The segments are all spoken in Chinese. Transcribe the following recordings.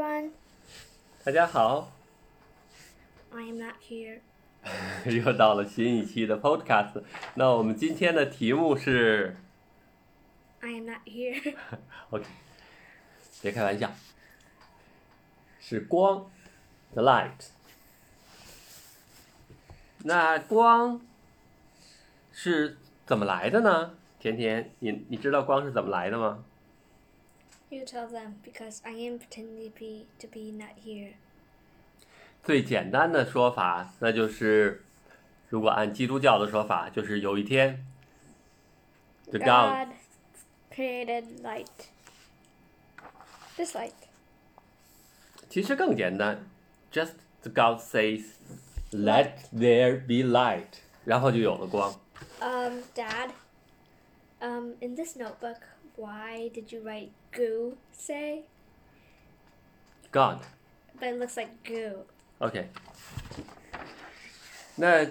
everyone. 大家好，I am not here. 又到了新一期的 Podcast。那我们今天的题目是 I am not here. OK，别开玩笑，是光，the light。那光是怎么来的呢？甜甜，你你知道光是怎么来的吗？you tell them because I am pretending to be to be not here. 最简单的说法，那就是，如果按基督教的说法，就是有一天，the God God created light. This light. 其实更简单，just the God says let there be light，然后就有了光。 Um, Dad. Um, in this notebook, Why did you write goo? Say, God but it looks like goo. OK，那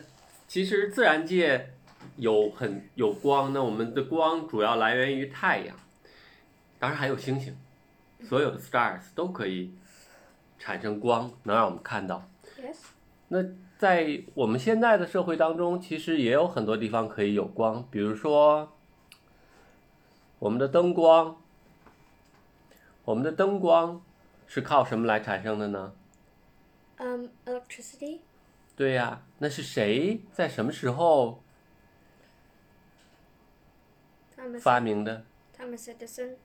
其实自然界有很有光，那我们的光主要来源于太阳，当然还有星星，所有的 stars 都可以产生光，能让我们看到。Yes. 那在我们现在的社会当中，其实也有很多地方可以有光，比如说我们的灯光，我们的灯光是靠什么来产生的呢？Um, electricity. 对呀、那是谁在什么时候发明的？Thomas Edison.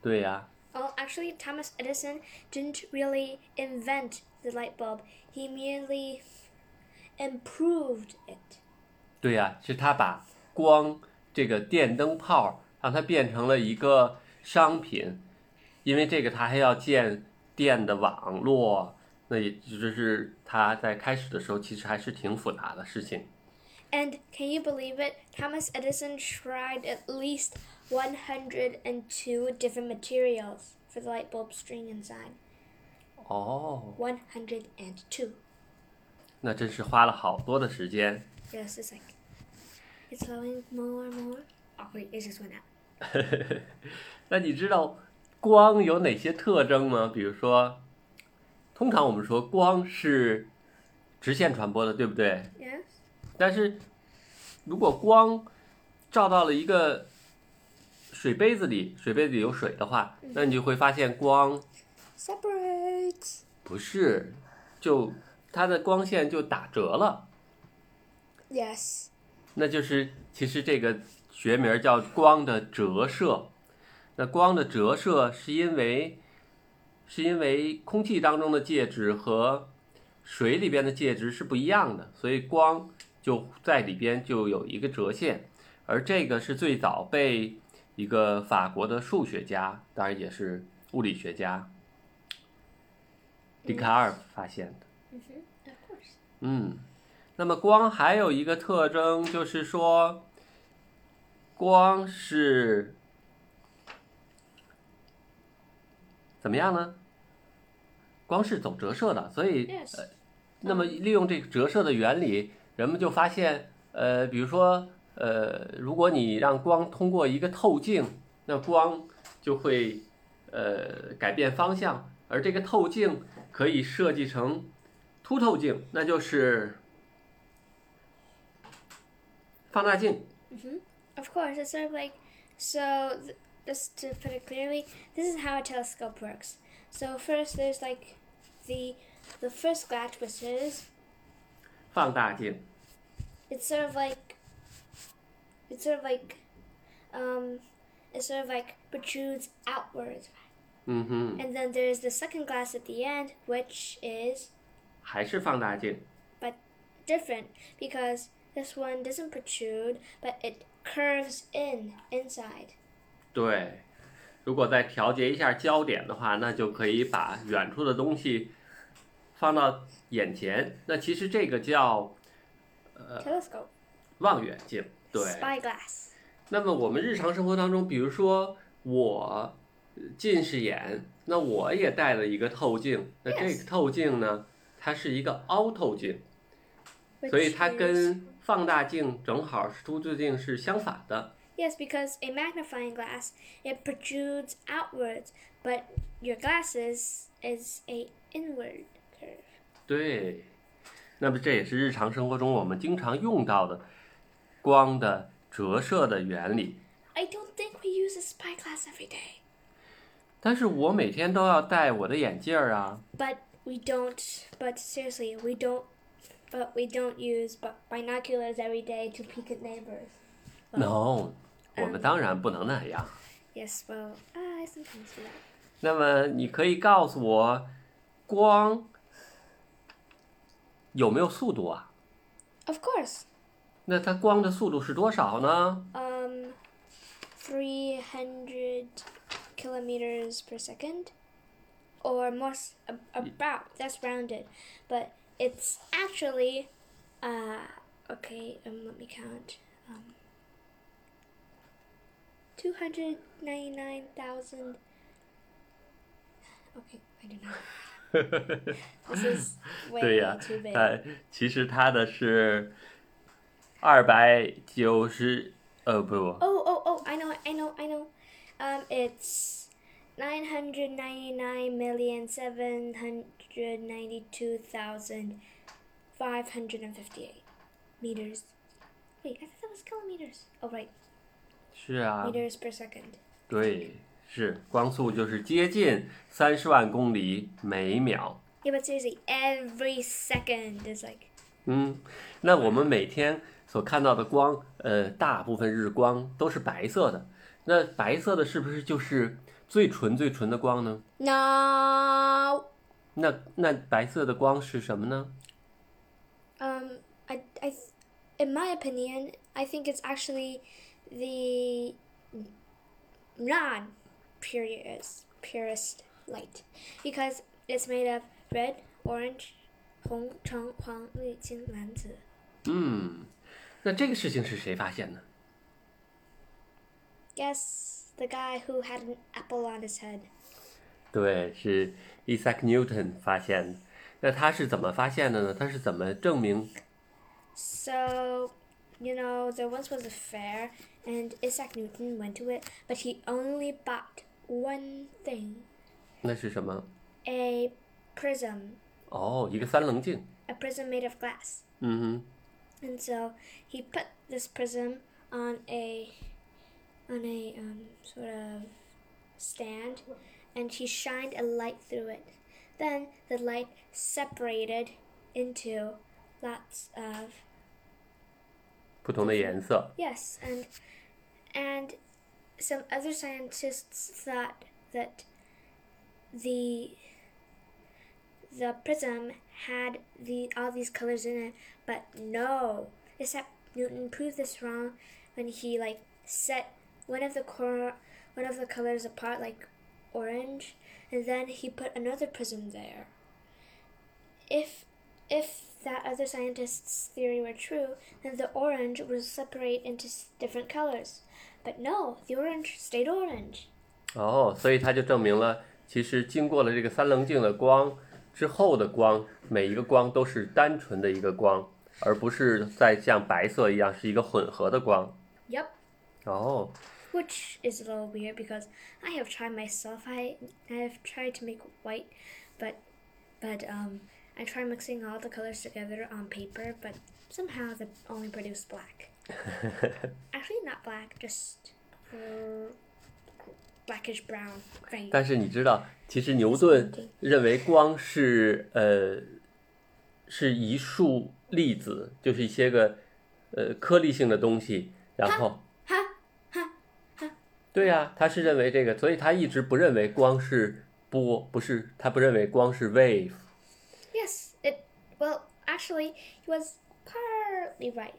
对呀、Well, actually, Thomas Edison didn't really invent the light bulb. He merely improved it. 对呀、是他把光这个电灯泡让它变成了一个商品，因为这个他还要建电的网络，那也就是他在开始的时候其实还是挺复杂的事情。 And can you believe it? Thomas Edison tried at least 102 different materials for the light bulb string inside. 哦， 102. 那真是花了好多的时间。 Yes, it's like it's flowing more and more. Oh wait, it just went out. 那你知道光有哪些特征吗？比如说，通常我们说光是直线传播的，对不对？Yes. 但是如果光照到了一个水杯子里，水杯子里有水的话，那你就会发现光 Separate. 不是，就它的光线就打折了。Yes. 那就是其实这个学名叫光的折射。那光的折射是因为是因为空气当中的介质和水里边的介质是不一样的，所以光就在里边就有一个折线。而这个是最早被一个法国的数学家，当然也是物理学家笛卡尔发现的。Mm-hmm. 嗯，那么光还有一个特征，就是说，光是怎么样呢？光是走折射的，所以呃，那么利用这个折射的原理，人们就发现，呃，比如说，呃，如果你让光通过一个透镜，那光就会呃改变方向，而这个透镜可以设计成凸透镜，那就是放大镜。hmm Of course, it's sort of like so. Th- just to put it clearly, this is how a telescope works. So first, there's like the the first glass, which is 放大镜， it's sort of like it's sort of like um it sort of like protrudes outwards, 嗯哼， and then there's the second glass at the end, which is 还是放大镜。 different because this one doesn't protrude, but it curves in inside. 对，如果再调节一下焦点的话，那就可以把远处的东西放到眼前。那其实这个叫呃 Telescope. 望远镜。对。Spyglass. 那么我们日常生活当中，比如说我呃近视眼，那我也戴了一个透镜。那这个透镜呢，它是一个凹透镜，所以它跟 放大镜正好是凸透镜是相反的。 Yes, because a magnifying glass it protrudes outwards, but your glasses is a inward curve. 对，那么这也是日常生活中我们经常用到的光的折射的原理。 I don't think we use a spyglass every day, 但是我每天都要戴我的眼镜儿啊。 but we don't. But seriously, we don't. But we don't use bi- binoculars every day to peek at neighbors. No，我们当然不能那样。 Yes, well, I sometimes do that. 那么你可以告诉我，光有没有速度啊？ Of course. 那它光的速度是多少呢？ Um, 300 kilometers per second, or more, s- a- about, that's rounded, but it's actually, uh, okay, um, let me count, um, 299,000, okay, I don't know, this is 对 way 呀 too big. 呃，其实它的是二百九十，呃，不不， Oh, oh, oh, I know, I know, I know. Um, it's 999,792,558 meters. Wait, I thought that was kilometers. Oh, right. 是啊， Meters per second. 对，是光速就是接近三十万公里每秒。 Yeah, but seriously, every second is like. 嗯，那我们每天所看到的光，呃，大部分日光都是白色的。那白色的是不是就是 最纯最纯的光呢？ No! 那那白色的光是什么呢？ Um, I, I, th- in my opinion, I think it's actually the non-purest, purest light, because it's made of red, orange, 红橙黄绿青蓝紫。嗯，那这个事情是谁发现的？ Guess the guy who had an apple on his head. 对，是 Isaac Newton 发现的。那他是怎么发现的呢？他是怎么证明？ So, you know, there once was a fair, and Isaac Newton went to it, but he only bought one thing: 那是什么？ a prism. 哦，一个三棱镜。 a prism made of glass. 嗯 And so he put this prism on a on a um, sort of stand, and he shined a light through it. Then the light separated into lots of 哼，不同的颜色。 yes, and and some other scientists thought that the the prism had the all these colors in it, but no. Isaac Newton proved this wrong when he like set one of the cor- one of the colors apart like orange, and then he put another prism there. If if that other scientist's theory were true, then the orange would separate into s- different colors. But no, the orange stayed orange. 哦，所以他就证明了，其实经过了这个三棱镜的光之后的光，每一个光都是单纯的一个光，而不是再像白色一样是一个混合的光。 Yep. 哦， Which is a little weird because I have tried myself. I I have tried to make white, but but um I tried mixing all the colors together on paper, but somehow they only produce black. Actually, not black, just uh, blackish brown. Gray. 但是你知道，其实牛顿认为光是呃是一束粒子，就是一些个呃颗粒性的东西，然后哈哈哈。 对呀、他是认为这个，所以他一直不认为光是波，不是他不认为光是 wave。 Yes, it. Well, actually, he was partly right.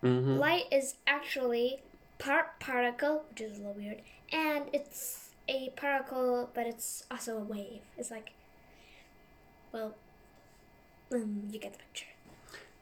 嗯哼， Light is actually part particle, which is a little weird, and it's a particle, but it's also a wave. It's like, well, um, you get the picture.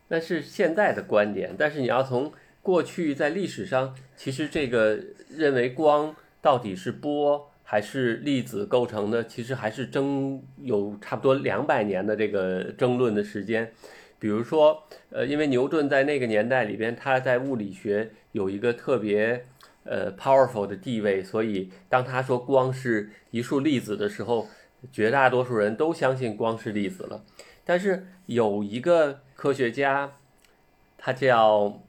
那是现在的观点，但是你要从 过去在历史上，其实这个认为光到底是波还是粒子构成的，其实还是争有差不多两百年的这个争论的时间。比如说，呃，因为牛顿在那个年代里边，他在物理学有一个特别呃 powerful 的地位，所以当他说光是一束粒子的时候，绝大多数人都相信光是粒子了。但是有一个科学家，他叫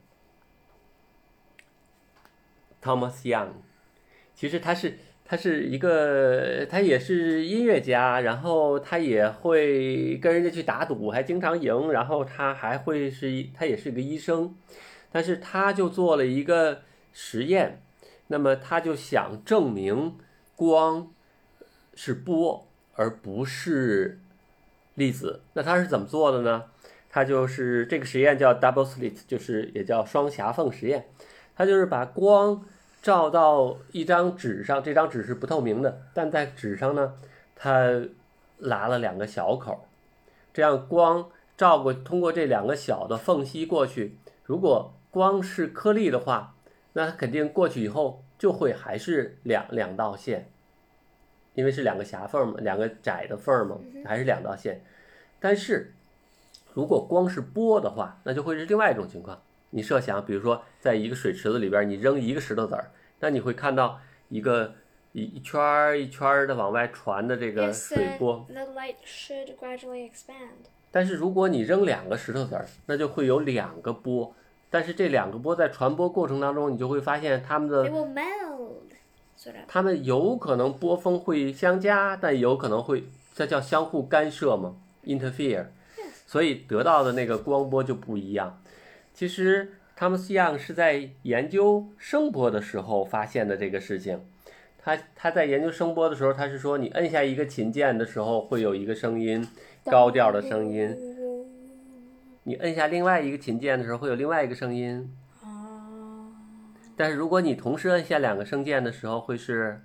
Thomas Young，其实他是。他是一个，他也是音乐家，然后他也会跟人家去打赌，还经常赢。然后他还会是，他也是个医生，但是他就做了一个实验，那么他就想证明光是波而不是粒子。那他是怎么做的呢？他就是这个实验叫 double slit，就是也叫双狭缝实验。他就是把光。照到一张纸上，这张纸是不透明的，但在纸上呢，它拉了两个小口，这样光照过，通过这两个小的缝隙过去。如果光是颗粒的话，那它肯定过去以后就会还是两两道线，因为是两个狭缝嘛，两个窄的缝嘛，还是两道线。但是如果光是波的话，那就会是另外一种情况。你设想，比如说，在一个水池子里边，你扔一个石头子儿，那你会看到一个一一圈儿一圈儿的往外传的这个水波。但是如果你扔两个石头子儿，那就会有两个波。但是这两个波在传播过程当中，你就会发现它们的，它们有可能波峰会相加，但有可能会，这叫相互干涉嘛，interfere。所以得到的那个光波就不一样。其实，汤姆斯·杨是在研究声波的时候发现的这个事情。他他在研究声波的时候，他是说，你摁下一个琴键的时候，会有一个声音，高调的声音；你摁下另外一个琴键的时候，会有另外一个声音。但是如果你同时摁下两个声键的时候，会是。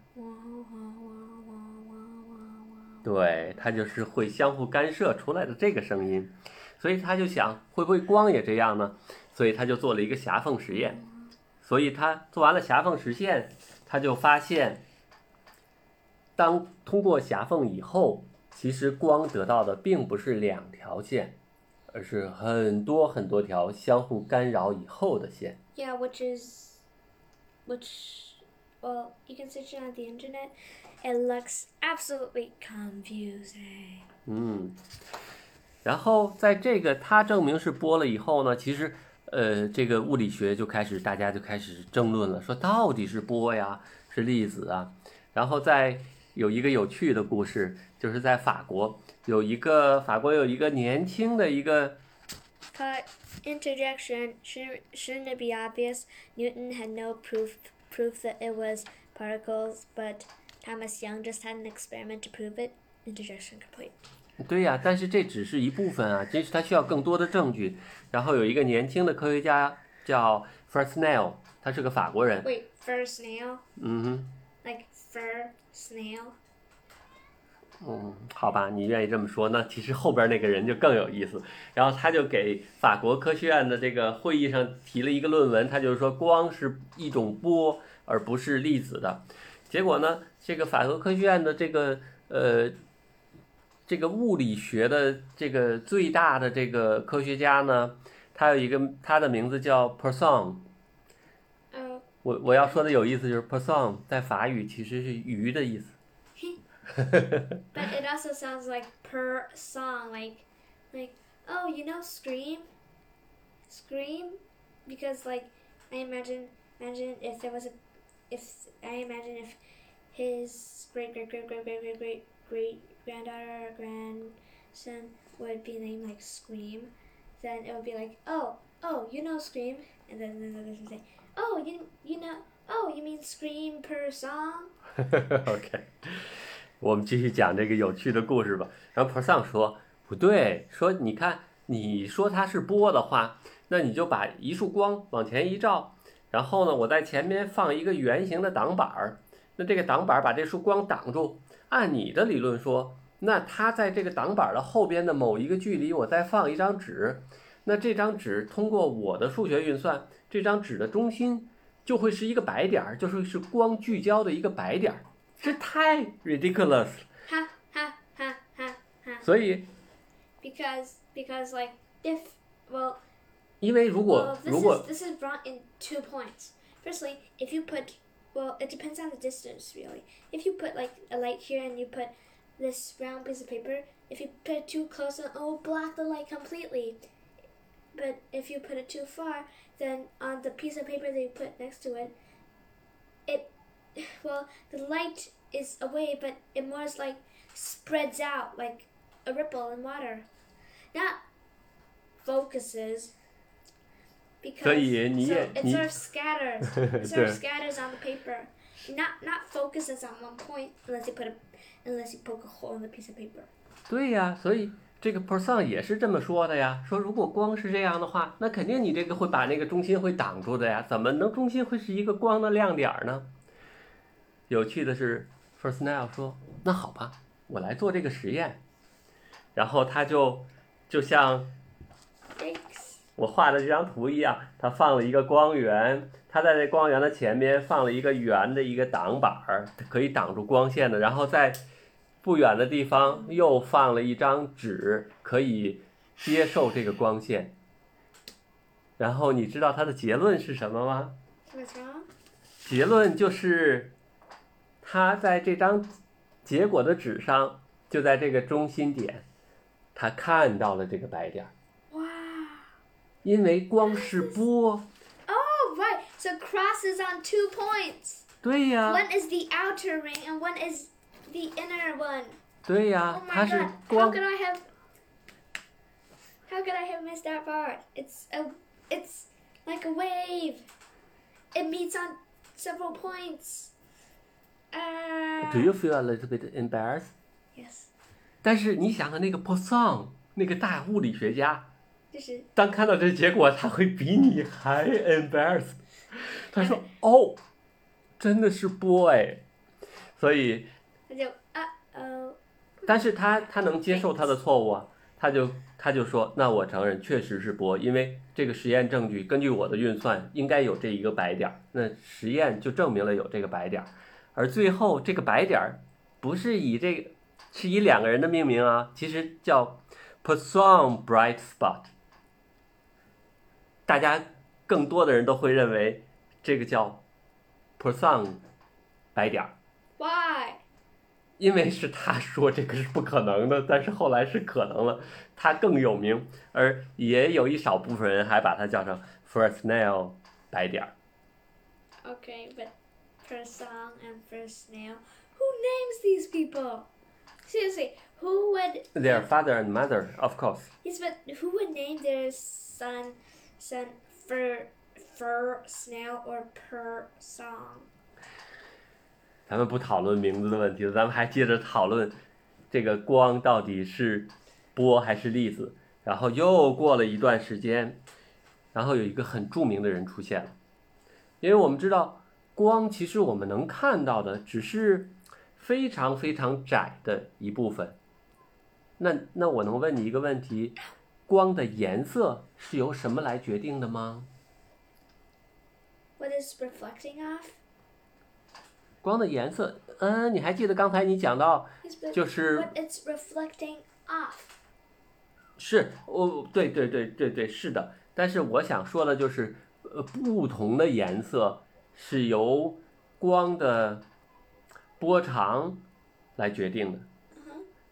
对，它就是会相互干涉出来的这个声音。所以他就想，会不会光也这样呢？所以他就做了一个狭缝实验。所以他做完了狭缝实验，他就发现，当通过狭缝以后，其实光得到的并不是两条线，而是很多很多条相互干扰以后的线。Yeah, which is, which, well, you can search it on the internet. It looks absolutely confusing. 嗯。然后在这个他证明是波了以后呢，其实，呃，这个物理学就开始大家就开始争论了，说到底是波呀，是粒子啊。然后在有一个有趣的故事，就是在法国有一个法国有一个年轻的一个。Cut interjection shouldn't shouldn't it be obvious? Newton had no proof proof that it was particles, but Thomas Young just had an experiment to prove it. Interjection complete. 对呀，但是这只是一部分啊，其实他需要更多的证据。然后有一个年轻的科学家叫 Fresnel，他是个法国人。Wait, Fresnel? 嗯哼。Like Fresnel? 嗯，好吧，你愿意这么说，那其实后边那个人就更有意思。然后他就给法国科学院的这个会议上提了一个论文，他就是说光是一种波，而不是粒子的。结果呢，这个法国科学院的这个呃。这个物理学的这个最大的这个科学家呢，他有一个他的名字叫 Poisson。我我要说的有意思就是 Poisson 在法语其实是鱼的意思。But it also sounds like per song, like like oh you know scream, scream, because like I imagine imagine if there was a if I imagine if his great great great great great great great great granddaughter or grandson would be named like Scream, then it would be like, oh, oh, you know Scream, and then the other person say, oh, you you know, oh, you mean Scream per song? OK，我们继续讲这个有趣的故事吧。然后 Per Song 说不对，说你看，你说它是波的话，那你就把一束光往前一照，然后呢，我在前面放一个圆形的挡板儿，那这个挡板把这束光挡住。按你的理论说那他在这个挡板的后边的某一个距离我再放一张纸那这张纸通过我的数学运算这张纸的中心就会是一个白点儿就是是光聚焦的一个白点儿这太 ridiculous 哈哈哈哈哈。所以 because because like if well 因为如果如果 this is brought in two points. Firstly if you put well, it depends on the distance really. If you put like a light here and you put this round piece of paper, if you put it too close, it will oh, block the light completely. But if you put it too far, then on the piece of paper that you put next to it, it well, the light is away, but it more is like spreads out like a ripple in water, not focuses. 所以你也你 sort of scatters. Scatters on the paper, not not focuses on one point unless you put a unless you poke a hole in the piece of paper. 对呀，所以这个 person 也是这么说的呀，说如果光是这样的话，那肯定你这个会把那个中心会挡住的呀，怎么能中心会是一个光的亮点儿呢？有趣的是 f i r s t n a l 说，那好吧，我来做这个实验，然后他就就像.我画的这张图一样，他放了一个光源，他在这光源的前面放了一个圆的一个挡板儿，可以挡住光线的。然后在不远的地方又放了一张纸，可以接受这个光线。然后你知道他的结论是什么吗？结论就是，他在这张结果的纸上，就在这个中心点，他看到了这个白点儿.因为光是波。 Oh right. So cross is on two points. 对呀、 One is the outer ring and one is the inner one. 对呀、 Oh 它 my 是 god. How 光 could I have How could I have missed that part? It's a it's like a wave. It meets on several points. Uh, Do you feel a little bit embarrassed？ Yes. 但是你想想那个 Poisson 那个大物理学家， 就是当看到这结果，他会比你还 embarrassed。他说：“哦，真的是 boy。”所以，他就 uh oh 但是他他能接受他的错误啊，他就他就说：“那我承认确实是 boy，，因为这个实验证据根据我的运算应该有这一个白点儿，那实验就证明了有这个白点儿，而最后这个白点儿不是以这个是以两个人的命名啊，其实叫 Poisson bright spot。大家更多的人都会认为这个叫 Poisson 白点儿。” Why? 因为是他说这个是不可能的，但是后来是可能了，他更有名，而也有一少部分人还把它叫成 First Nail 白点儿。 Okay, but first song and first snail. Who names these people? Seriously, who would Their father and mother, of course. yes, but who would name their son send fur fur snail or per song? 咱们不讨论名字的问题了，咱们还接着讨论这个光到底是波还是粒子。然后又过了一段时间，然后有一个很著名的人出现了，因为我们知道光其实我们能看到的只是非常非常窄的一部分。那那我能问你一个问题：光的颜色是由什么来决定的吗？What is reflecting off? 光的颜色，嗯，你还记得刚才你讲到就是。what it's reflecting off. 是，哦，对对对对对，是的。但是我想说的就是，呃，不同的颜色是由光的波长来决定的。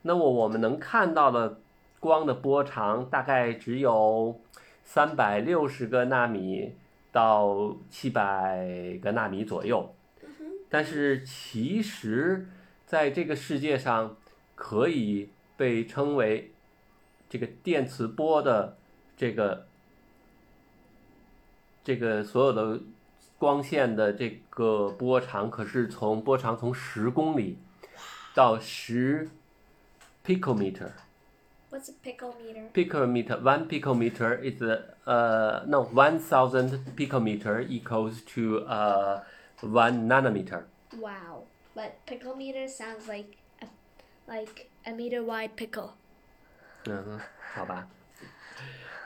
那么我们能看到的光的波长大概只有三百六十个纳米到七百个纳米左右。但是其实，在这个世界上，可以被称为这个电磁波的这个这个所有的光线的这个波长，可是从波长从十公里到十 picometer。What's a picometer? picometer one picometer is uh no one thousand picometer equals to uh one nanometer Wow. But picometer sounds like a, like a meter wide pickle. 嗯哼，好吧。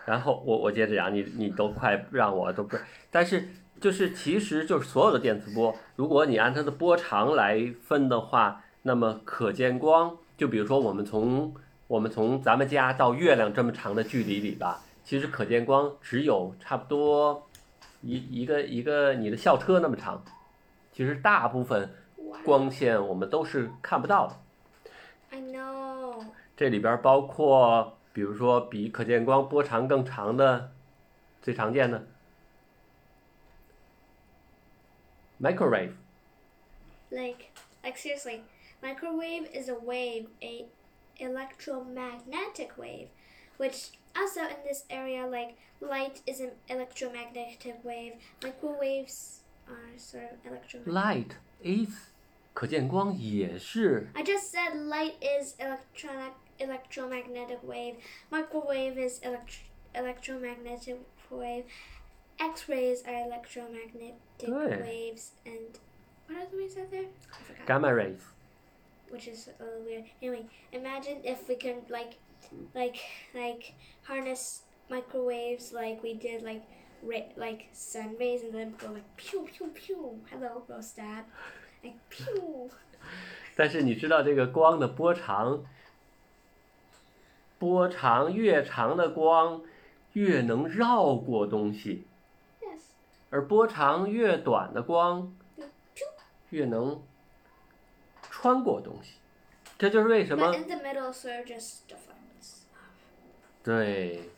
然后我我接着讲，你你都快让我都不是，但是就是其实就是所有的电磁波，如果你按它的波长来分的话，那么可见光，就比如说我们从 我们从咱们家到月亮这么长的距离里吧，其实可见光只有差不多一一个一个你的校车那么长，其实大部分光线我们都是看不到的。I know. 这里边包括，比如说比可见光波长更长的，最常见的 microwave，Like, like seriously, microwave is a wave, a electromagnetic wave, which also in this area, like light is an electromagnetic wave. Microwaves are sort of electromagnetic. light is 可见光也是 I just said light is electronic electromagnetic wave. Microwave is elect- electromagnetic wave. X-rays are electromagnetic Good. waves, and what else we said there? I forgot. gamma rays。 Which is a little weird. Anyway, imagine if we can like, like, like harness microwaves like we did like, ra- like sun rays, and then go like pew pew pew. Hello, Rostad. Like pew. 但是你知道这个光的波长，波长越长的光越能绕过东西，Yes. 而波长越短的光.越能穿过东西。这就是为什么 in the middle, of just. 对，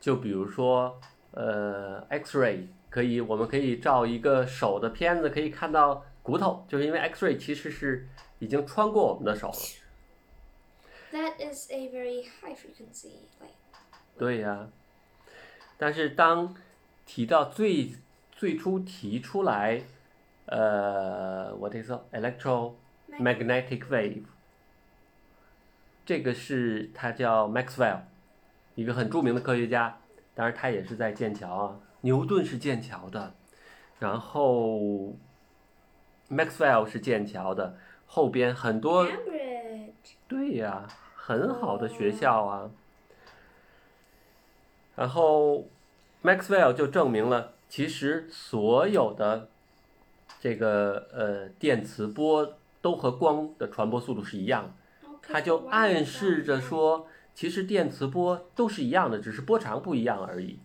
就比如说，呃，X-ray 可以，我们可以照一个手的片子，可以看到骨头，就是因为 X-ray 其实是已经穿过我们的手了。That is a very high frequency light. 对呀、但是当提到最最初提出来，呃，what is it? Electromagnetic wave，这个是他叫 Maxwell，一个很著名的科学家，当然他也是在剑桥啊，牛顿是剑桥的，然后 Maxwell 是剑桥的，后边很多对呀，很好的学校啊。然后，Maxwell 就证明了，其实所有的这个呃电磁波都和光的传播速度是一样的。Okay, 他就暗示着说，其实电磁波都是一样的，只是波长不一样而已。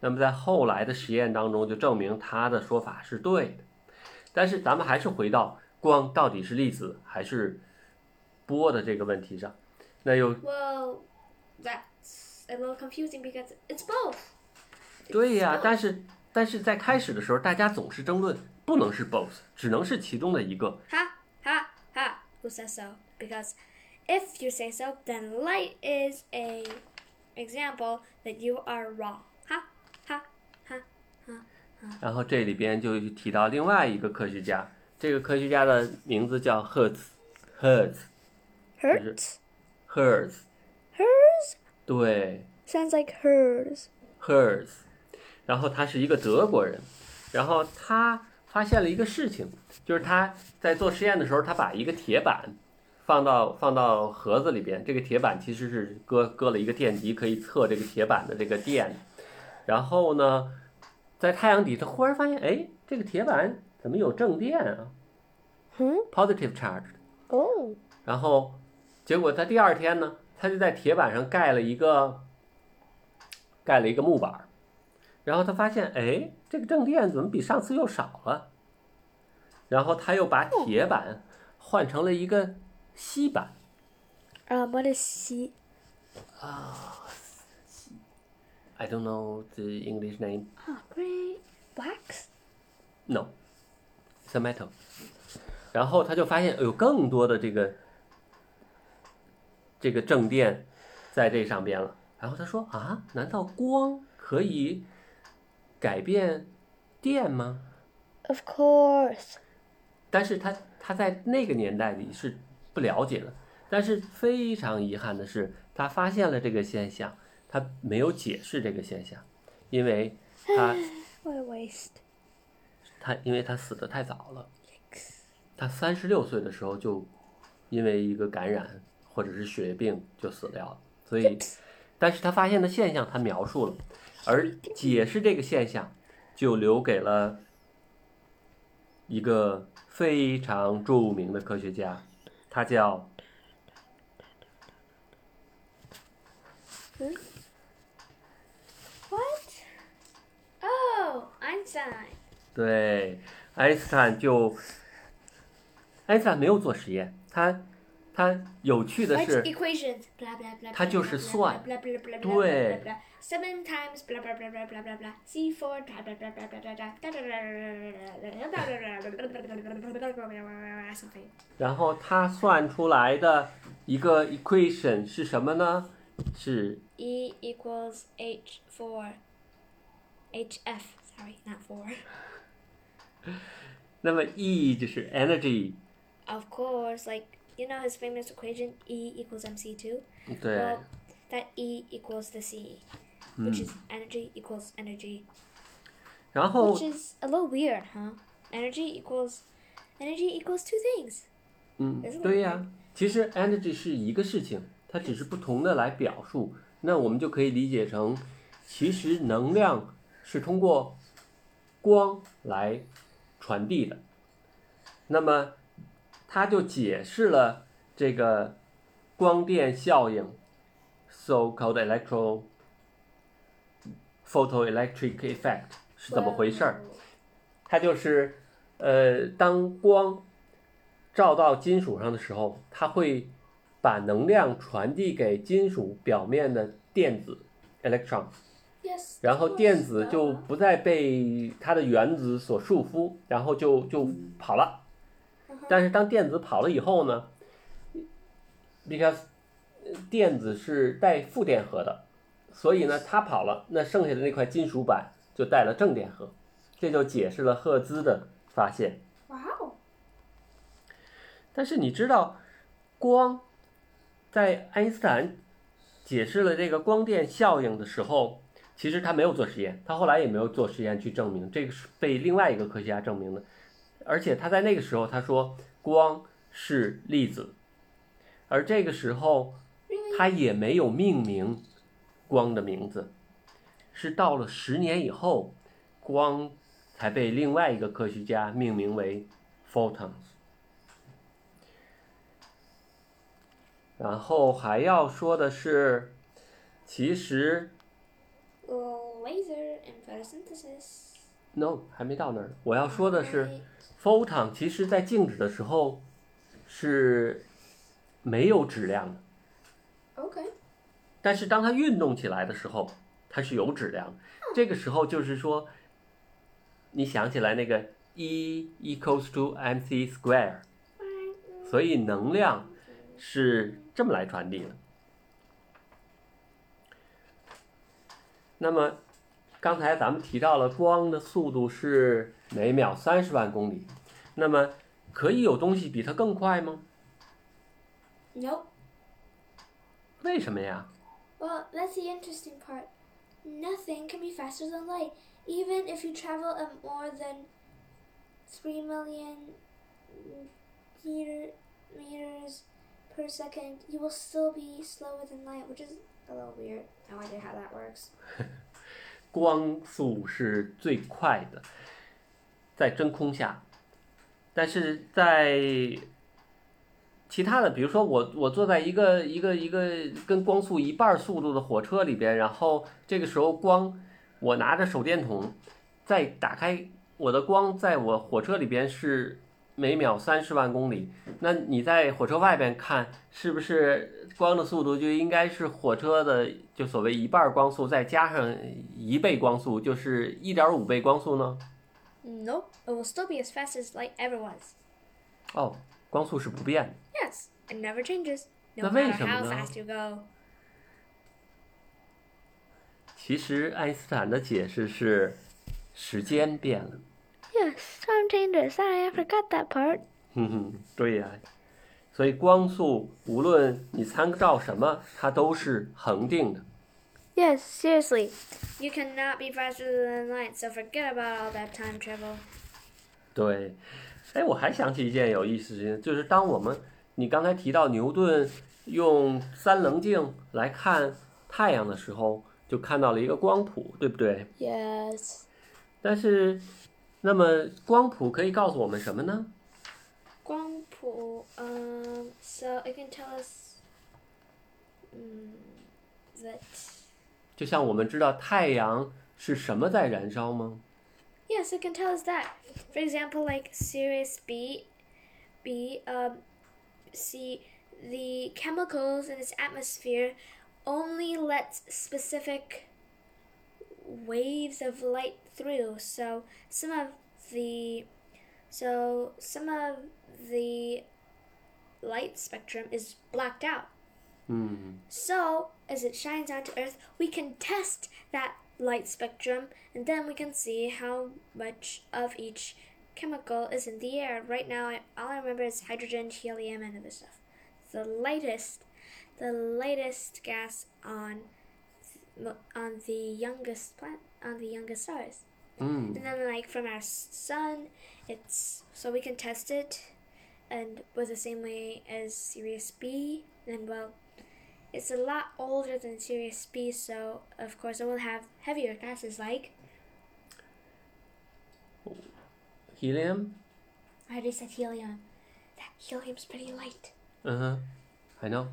那么在后来的实验当中，就证明他的说法是对的。但是咱们还是回到光到底是粒子还是波的这个问题上。那又 Well, that's a little confusing because it's both. 对呀.但是但是在开始的时候，大家总是争论不能是 both，只能是其中的一个。Ha. Who says so? Because if you say so, then light is a example that you are wrong. Ha ha ha. 然后这里边就提到另外一个科学家，这个科学家的名字叫赫兹，赫兹， Hurts. 赫兹， Hers 对， sounds like hers. Hertz，然后他是一个德国人，然后他 发现了一个事情，就是他在做实验的时候，他把一个铁板放到放到盒子里边，这个铁板其实是搁搁了一个电极，可以测这个铁板的这个电，然后呢，在太阳底，他忽然发现，哎，这个铁板怎么有正电啊 Hmm?？positive charge。Oh. 然后结果他第二天呢，他就在铁板上盖了一个盖了一个木板儿，然后他发现，哎，这个正电怎么比上次又少了？然后他又把铁板换成了一个锡板 Um, what is she?，I don't know the English name. Oh, great. Wax? No, it's a metal. 然后他就发现有更多的这个这个正电在这上边了。然后他说啊，难道光可以改变电吗？Of course. 但是他他在那个年代里是不了解的。但是非常遗憾的是，他发现了这个现象，他没有解释这个现象，因为他 What a waste. 他因为他死的太早了，他三十六岁的时候就因为一个感染或者是血液病就死掉了，所以，但是他发现的现象他描述了，而解释这个现象就留给了一个非常著名的科学家他叫嗯 what 哦安赞对爱因斯坦就爱因斯坦没有做实验他他有趣的是他就是算对 Seven times blah blah blah blah blah blah blah. C four blah blah blah blah blah blah blah. Something. 然后他算出来的一个 equation 是什么呢？是 E equals H four. HF. Sorry, not four. 那么 E 就是 energy， Of course, like you know his famous equation E equals mc two. 对 Well,，that E equals the C, which is energy equals energy. 然后 Which is a little weird, huh? Energy equals energy equals two things. 嗯，对呀，其实 energy 是一个事情，它只是不同的来表述。那我们就可以理解成，其实能量是通过光来传递的。那么，它就解释了这个光电效应，so-called electro photoelectric effect 是怎么回事儿。它就是，呃，当光照到金属上的时候，它会把能量传递给金属表面的电子 electron，Yes. 然后电子就不再被它的原子所束缚，然后就就跑了。但是当电子跑了以后呢，because 电子是带负电荷的，所以呢他跑了，那剩下的那块金属板就带了正电荷，这就解释了赫兹的发现。Wow. 但是你知道，光在爱因斯坦解释了这个光电效应的时候，其实他没有做实验，他后来也没有做实验去证明，这个是被另外一个科学家证明的。而且他在那个时候他说光是粒子，而这个时候他也没有命名光的名字，是到了十年以后，光才被另外一个科学家命名为 photons。然后还要说的是，其实 Laser and photosynthesis. no 还没到那儿。我要说的是 photon，其实在静止的时候是没有质量的，Okay. 但是当它运动起来的时候，它是有质量。这个时候就是说，你想起来那个 E equals to mc square，所以能量是这么来传递的。那么，刚才咱们提到了光的速度是每秒三十万公里，那么可以有东西比它更快吗？Nope. 为什么呀？Well, that's the interesting part. Nothing can be faster than light. Even if you travel at more than three million meter meters per second, you will still be slower than light, which is a little weird. No idea how that works. 光速是最快的，在真空下，但是在 其他的，比如说我我坐在一个一个一个跟光速一半儿速度的火车里边，然后这个时候光，我拿着手电筒，再打开我的光，在我火车里边是每秒三十万公里，那你在火车外边看，是不是光的速度就应该是火车的就所谓一半儿光速，再加上一倍光速，就是一点五倍光速呢？Nope. It will still be as fast as light ever was. 哦，光速是不变的。 Yes, it never changes. No 那为 matter 什么 how 呢？ fast you go. 其实爱因斯坦的解释是时间变了。 Yes, time changes. Sorry, I forgot that part. 哼哼，对呀、所以光速无论你参照什么，它都是恒定的。 Yes, seriously. You cannot be faster than light, so forget about all that time travel. 对， 哎，我还想起一件有意思的事情，就是当我们你刚才提到牛顿用三棱镜来看太阳的时候，就看到了一个光谱，对不对？Yes. 但是，那么光谱可以告诉我们什么呢？光谱, um, so it can tell us um, that 就像我们知道太阳是什么在燃烧吗？Yes, it can tell us that. For example, like Sirius B, B, um, see the chemicals in its atmosphere only lets specific waves of light through. So some of the, so some of the light spectrum is blacked out. 嗯 So, as it shines onto Earth, we can test that light spectrum and then we can see how much of each chemical is in the air. Right now, I, all I remember is hydrogen, helium, and other stuff. The lightest, the lightest gas on on the youngest planet, on the youngest stars. 嗯 And then, like from our sun, it's so we can test it, and with the same way as Sirius B. And well, it's a lot older than Sirius B, so of course it will have heavier gases. Like ，helium， I already said helium. That helium's pretty light. 嗯哼，I know。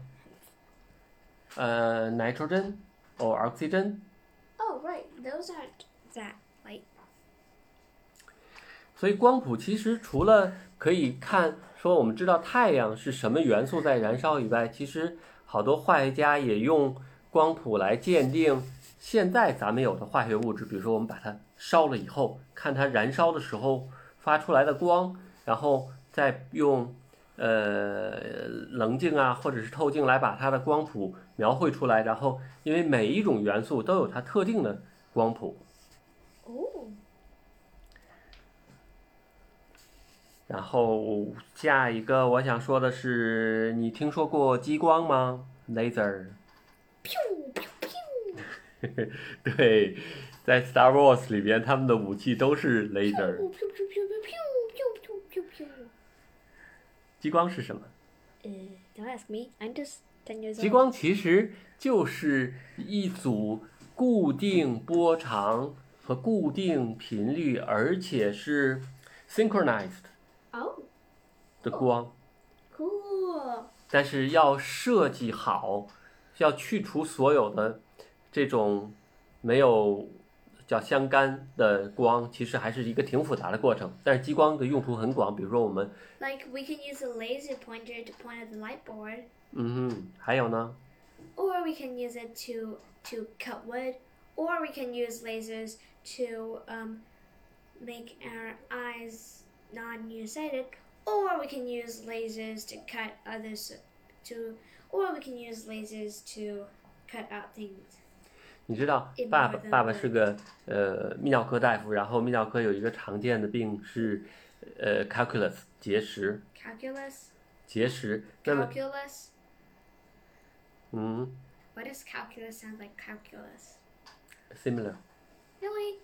呃，nitrogen or oxygen， Oh right, those aren't that light. 所以光谱其实除了可以看说我们知道太阳是什么元素在燃烧以外，其实 好多化学家也用光谱来鉴定现在咱们有的化学物质，比如说我们把它烧了以后，看它燃烧的时候发出来的光，然后再用呃棱镜啊或者是透镜来把它的光谱描绘出来，然后因为每一种元素都有它特定的光谱。哦然后下一个我想说的是，你听说过激光吗？Laser。对，在 Star Wars 里边，他们的武器都是 laser。激光是什么？Uh, don't ask me. I'm just ten years 激.光其实就是一组固定波长和固定频率，而且是 synchronized Oh, 的光。 cool. 但是要设计好，要去除所有的这种没有叫相干的光，其实还是一个挺复杂的过程。但是激光的用途很广，比如说我们， Like we can use a laser pointer to point at the light board, 嗯哼，还有呢， or we can use it to to cut wood, or we can use lasers to um, make our eyes non-nearsighted, or we can use lasers to cut others to, or we can use lasers to cut out things. 你知道 In 爸爸 more than 爸爸 one. 是个呃泌尿科大夫，然后泌尿科有一个常见的病是呃 calculus 结石， Calculus, 结石。那么 calculus. 嗯 Why does calculus sound like calculus? ，similar。 Really?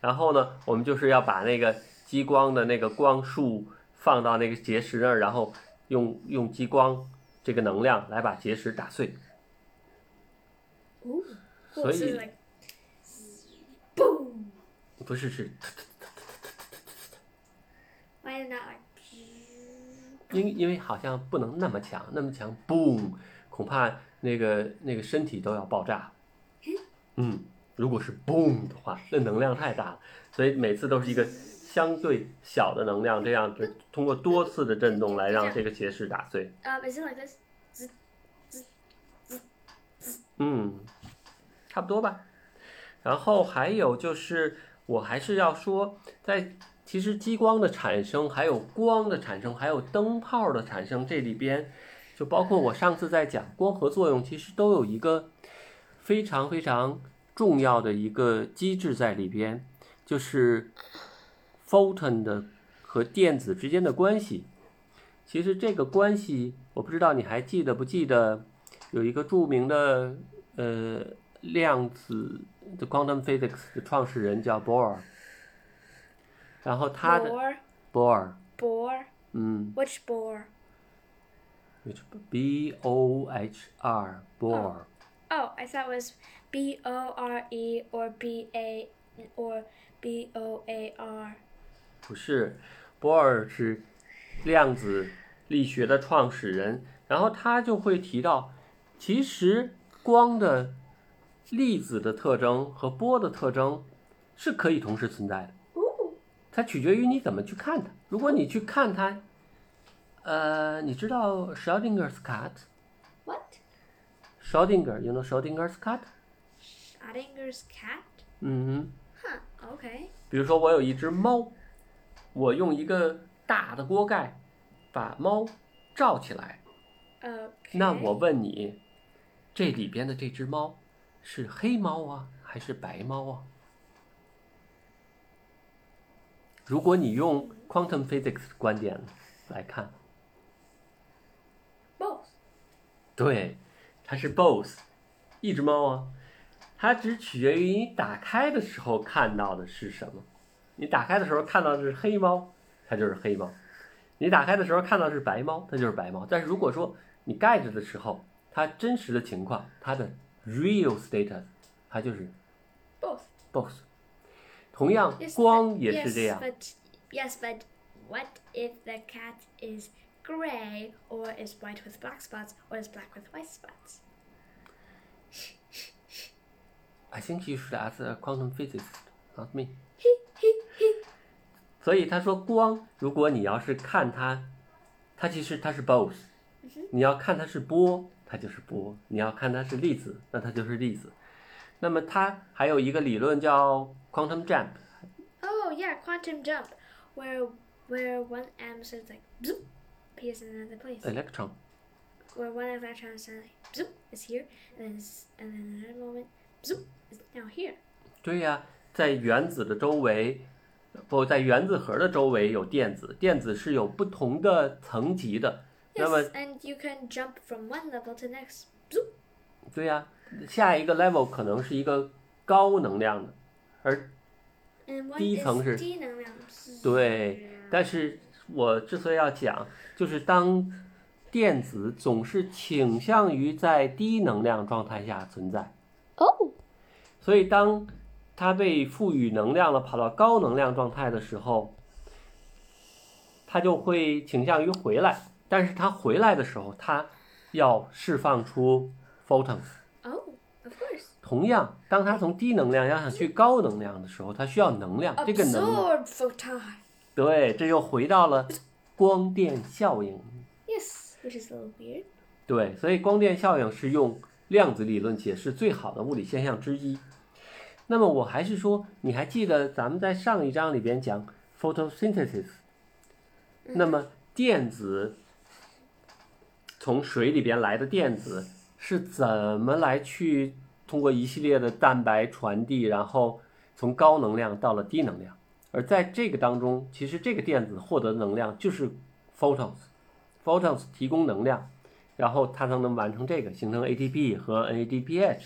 然后呢，我们就是要把那个 激光的那个光束放到那个结石那儿，然后用用激光这个能量来把结石打碎。You- like, boom. 不是是?因因为好像不能那么强，那么强，boom，恐怕那个那个身体都要爆炸。嗯，如果是 boom 的话，那能量太大了，所以每次都是一个相对小的能量，这样子通过多次的震动来让这个结石打碎。Um, is it like this? 嗯，差不多吧。然后还有就是，我还是要说，在其实激光的产生，还有光的产生，还有灯泡的产生，这里边就包括我上次在讲光合作用，其实都有一个非常非常重要的一个机制在里边，就是 photon 的和电子之间的关系。其实这个关系，我不知道你还记得不记得，有一个着名的呃量子的 quantum physics 的创始人叫 Bohr，然后他的 Bohr? Bohr， Bohr? 嗯 Which Bohr? ，which B O H R Bohr， Oh, I thought it was B O R E or B A or B O A R. 不是，波尔是量子力学的创始人，然后他就会提到，其实光的粒子的特征和波的特征是可以同时存在的。它取决于你怎么去看它。如果你去看它，呃，你知道 Schrodinger's cat？What？Schrodinger，you know Schrodinger's cat？Schrodinger's cat? 嗯 Huh. Okay. 比如说我有一只猫，我用一个大的锅盖把猫罩起来.那我问你，这里边的这只猫是黑猫啊，还是白猫啊？如果你用 quantum physics 的观点来看，both. 对，它是 both，一只猫啊，它只取决于你打开的时候看到的是什么。你打开的时候看到的是黑猫，它就是黑猫；你打开的时候看到的是白猫，它就是白猫。但是如果说你盖着的时候，它真实的情况，它的 real status，它就是 Both. both。同样 Yes,，光 but- 也是 yes, 这样。 But yes, but what if the cat is gray or is white with black spots or is black with white spots? I think you should ask a quantum physicist, not me. 所以他说光，如果你要是看它，它其实它是 both。你要看它是波，它就是波；你要看它是粒子，那它就是粒子。那么它还有一个理论叫 quantum jump，Oh yeah, quantum jump, where where one atom of like appears in another place. electron。where one electron suddenly zoop is here, and then is, and then another moment is now here. 对呀、在原子的周围，不在原子核的周围有电子，电子是有不同的层级的。那么 Yes, and you can jump from one level to next. 对呀、下一个 level 可能是一个高能量的，而 And one 第一层是-低能量。对，但是我之所以要讲，就是当电子总是倾向于在低能量状态下存在，Oh. 所以当它被赋予能量了，跑到高能量状态的时候，它就会倾向于回来。但是它回来的时候，它要释放出 photons。Oh, of course. 同样，当它从低能量要想去高能量的时候，它需要能量。这个能 photon. 对，这又回到了光电效应。Yes, which is a little weird. 对，所以光电效应是用量子理论解释最好的物理现象之一。那么我还是说，你还记得咱们在上一章里边讲 photosynthesis？那么电子从水里边来的电子是怎么来去通过一系列的蛋白传递，然后从高能量到了低能量？而在这个当中，其实这个电子获得的能量就是 photons，photons 提供能量。然后它才能完成这个，形成 ATP 和 NADPH，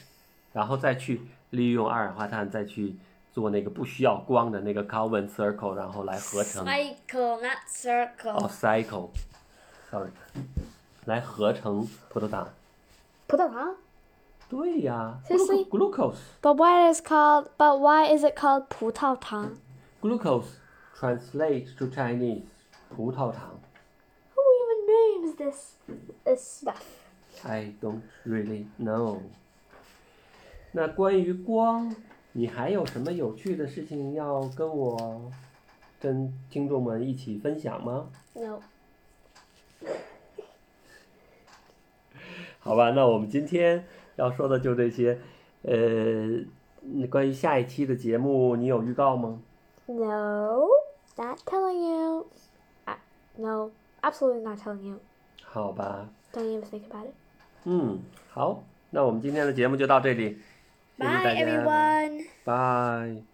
然后再去利用二氧化碳再去做那个不需要光的那个 Calvin circle，然后来合成 Cycle, not circle. 哦 cycle，sorry，来合成葡萄糖。葡萄糖。对呀 Seriously？ ，glucose But why is called? But why is it called 葡萄糖 glucose translate to Chinese 葡萄糖。 Who even names this this stuff? I don't really know。 那关于光，你还有什么有趣的事情要跟我、跟听众们一起分享吗？No. 好吧，那我们今天要说的就这些。呃，关于下一期的节目，你有预告吗？No, not telling you. Uh, no, absolutely not telling you. 好吧，Don't even think about it. 嗯，好，那我们今天的节目就到这里，Bye, 大家，everyone. 拜。